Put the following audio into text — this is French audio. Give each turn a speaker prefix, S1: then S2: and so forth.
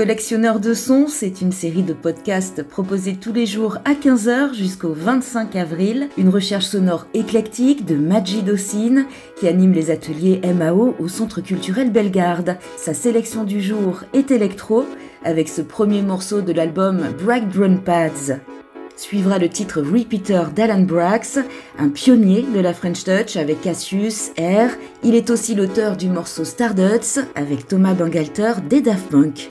S1: Collectionneur de sons, c'est une série de podcasts proposés tous les jours à 15h jusqu'au 25 avril. Une recherche sonore éclectique de Majid Ossine qui anime les ateliers MAO au Centre culturel Bellegarde. Sa sélection du jour est électro avec ce premier morceau de l'album Bright Drone Pads. Suivra le titre Repeater d'Alan Brax, un pionnier de la French Touch avec Cassius, R. Il est aussi l'auteur du morceau Stardust avec Thomas Bangalter des Daft Punk.